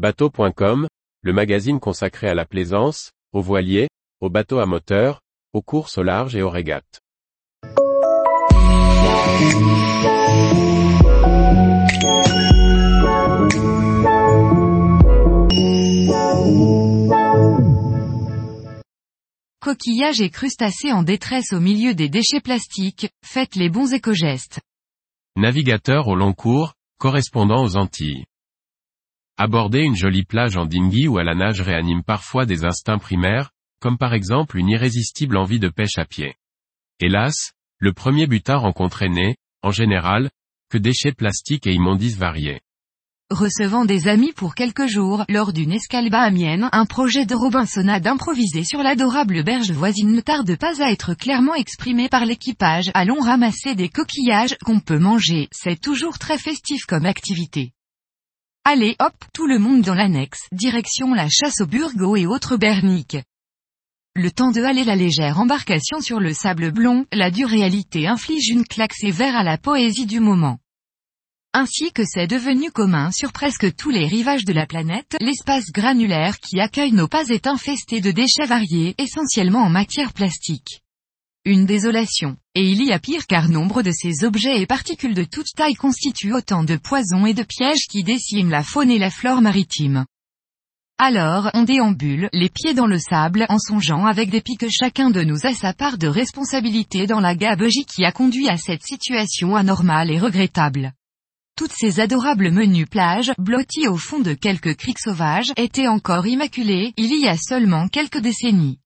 Bateau.com, le magazine consacré à la plaisance, aux voiliers, aux bateaux à moteur, aux courses au large et aux régates. Coquillages et crustacés en détresse au milieu des déchets plastiques, faites les bons éco-gestes. Navigateur au long cours, correspondant aux Antilles. Aborder une jolie plage en dinghy ou à la nage réanime parfois des instincts primaires, comme par exemple une irrésistible envie de pêche à pied. Hélas, le premier butin rencontré n'est, en général, que déchets plastiques et immondices variés. Recevant des amis pour quelques jours, lors d'une escale amienne, un projet de Robinsonade improvisé sur l'adorable berge voisine ne tarde pas à être clairement exprimé par l'équipage. Allons ramasser des coquillages qu'on peut manger, c'est toujours très festif comme activité. Allez hop, tout le monde dans l'annexe, direction la chasse au burgo et autres berniques. Le temps de haler la légère embarcation sur le sable blond, la dure réalité inflige une claque sévère à la poésie du moment. Ainsi que c'est devenu commun sur presque tous les rivages de la planète, l'espace granulaire qui accueille nos pas est infesté de déchets variés, essentiellement en matière plastique. Une désolation. Et il y a pire car nombre de ces objets et particules de toute taille constituent autant de poisons et de pièges qui déciment la faune et la flore maritime. Alors, on déambule, les pieds dans le sable, en songeant avec dépit que chacun de nous a sa part de responsabilité dans la gabegie qui a conduit à cette situation anormale et regrettable. Toutes ces adorables menus plages, blotties au fond de quelques criques sauvages, étaient encore immaculées, il y a seulement quelques décennies.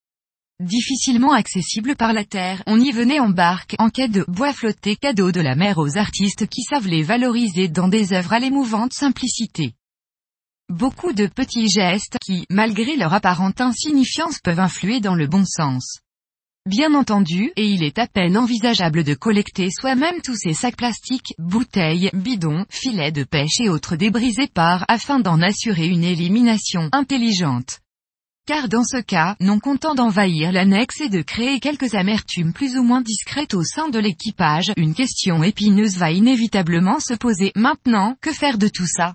Difficilement accessible par la terre, on y venait en barque, en quête de bois flottés cadeaux de la mer aux artistes qui savent les valoriser dans des œuvres à l'émouvante simplicité. Beaucoup de petits gestes qui, malgré leur apparente insignifiance peuvent influer dans le bon sens. Bien entendu, et il est à peine envisageable de collecter soi-même tous ces sacs plastiques, bouteilles, bidons, filets de pêche et autres débris épars afin d'en assurer une élimination intelligente. Car dans ce cas, non content d'envahir l'annexe et de créer quelques amertumes plus ou moins discrètes au sein de l'équipage, une question épineuse va inévitablement se poser. Maintenant, que faire de tout ça?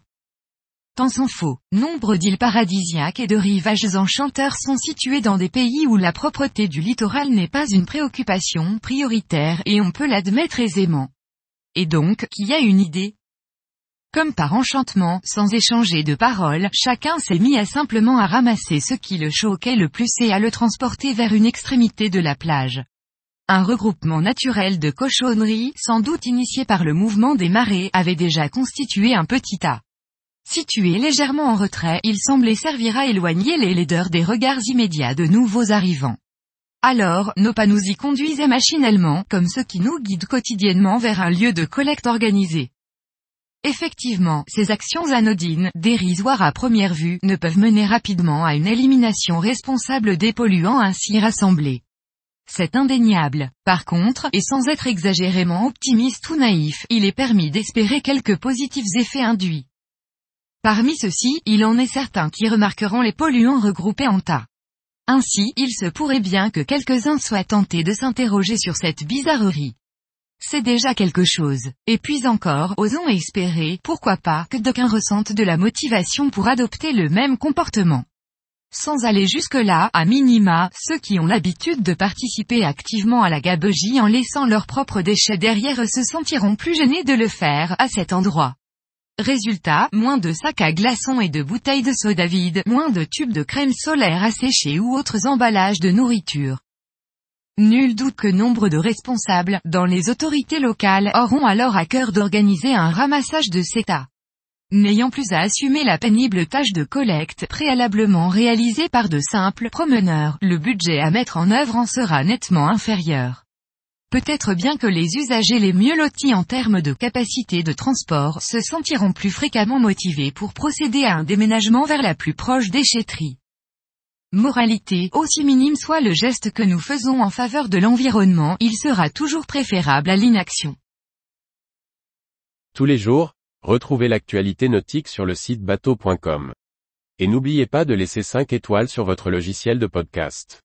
Tant s'en faut. Nombre d'îles paradisiaques et de rivages enchanteurs sont situés dans des pays où la propreté du littoral n'est pas une préoccupation prioritaire et on peut l'admettre aisément. Et donc, qui a une idée Comme par enchantement, sans échanger de paroles, chacun s'est mis à simplement à ramasser ce qui le choquait le plus et à le transporter vers une extrémité de la plage. Un regroupement naturel de cochonneries, sans doute initié par le mouvement des marées, avait déjà constitué un petit tas. Situé légèrement en retrait, il semblait servir à éloigner les laideurs des regards immédiats de nouveaux arrivants. Alors, nos pas nous y conduisaient machinalement, comme ceux qui nous guident quotidiennement vers un lieu de collecte organisé. Effectivement, ces actions anodines, dérisoires à première vue, ne peuvent mener rapidement à une élimination responsable des polluants ainsi rassemblés. C'est indéniable. Par contre, et sans être exagérément optimiste ou naïf, il est permis d'espérer quelques positifs effets induits. Parmi ceux-ci, il en est certains qui remarqueront les polluants regroupés en tas. Ainsi, il se pourrait bien que quelques-uns soient tentés de s'interroger sur cette bizarrerie. C'est déjà quelque chose. Et puis encore, osons espérer, pourquoi pas, que d'aucuns ressentent de la motivation pour adopter le même comportement. Sans aller jusque-là, à minima, ceux qui ont l'habitude de participer activement à la gabegie en laissant leurs propres déchets derrière se sentiront plus gênés de le faire, à cet endroit. Résultat, moins de sacs à glaçons et de bouteilles de soda vide, moins de tubes de crème solaire asséchés ou autres emballages de nourriture. Nul doute que nombre de responsables, dans les autorités locales, auront alors à cœur d'organiser un ramassage de CETA. N'ayant plus à assumer la pénible tâche de collecte préalablement réalisée par de simples promeneurs, le budget à mettre en œuvre en sera nettement inférieur. Peut-être bien que les usagers les mieux lotis en termes de capacité de transport se sentiront plus fréquemment motivés pour procéder à un déménagement vers la plus proche déchetterie. Moralité, aussi minime soit le geste que nous faisons en faveur de l'environnement, il sera toujours préférable à l'inaction. Tous les jours, retrouvez l'actualité nautique sur le site bateau.com. Et n'oubliez pas de laisser 5 étoiles sur votre logiciel de podcast.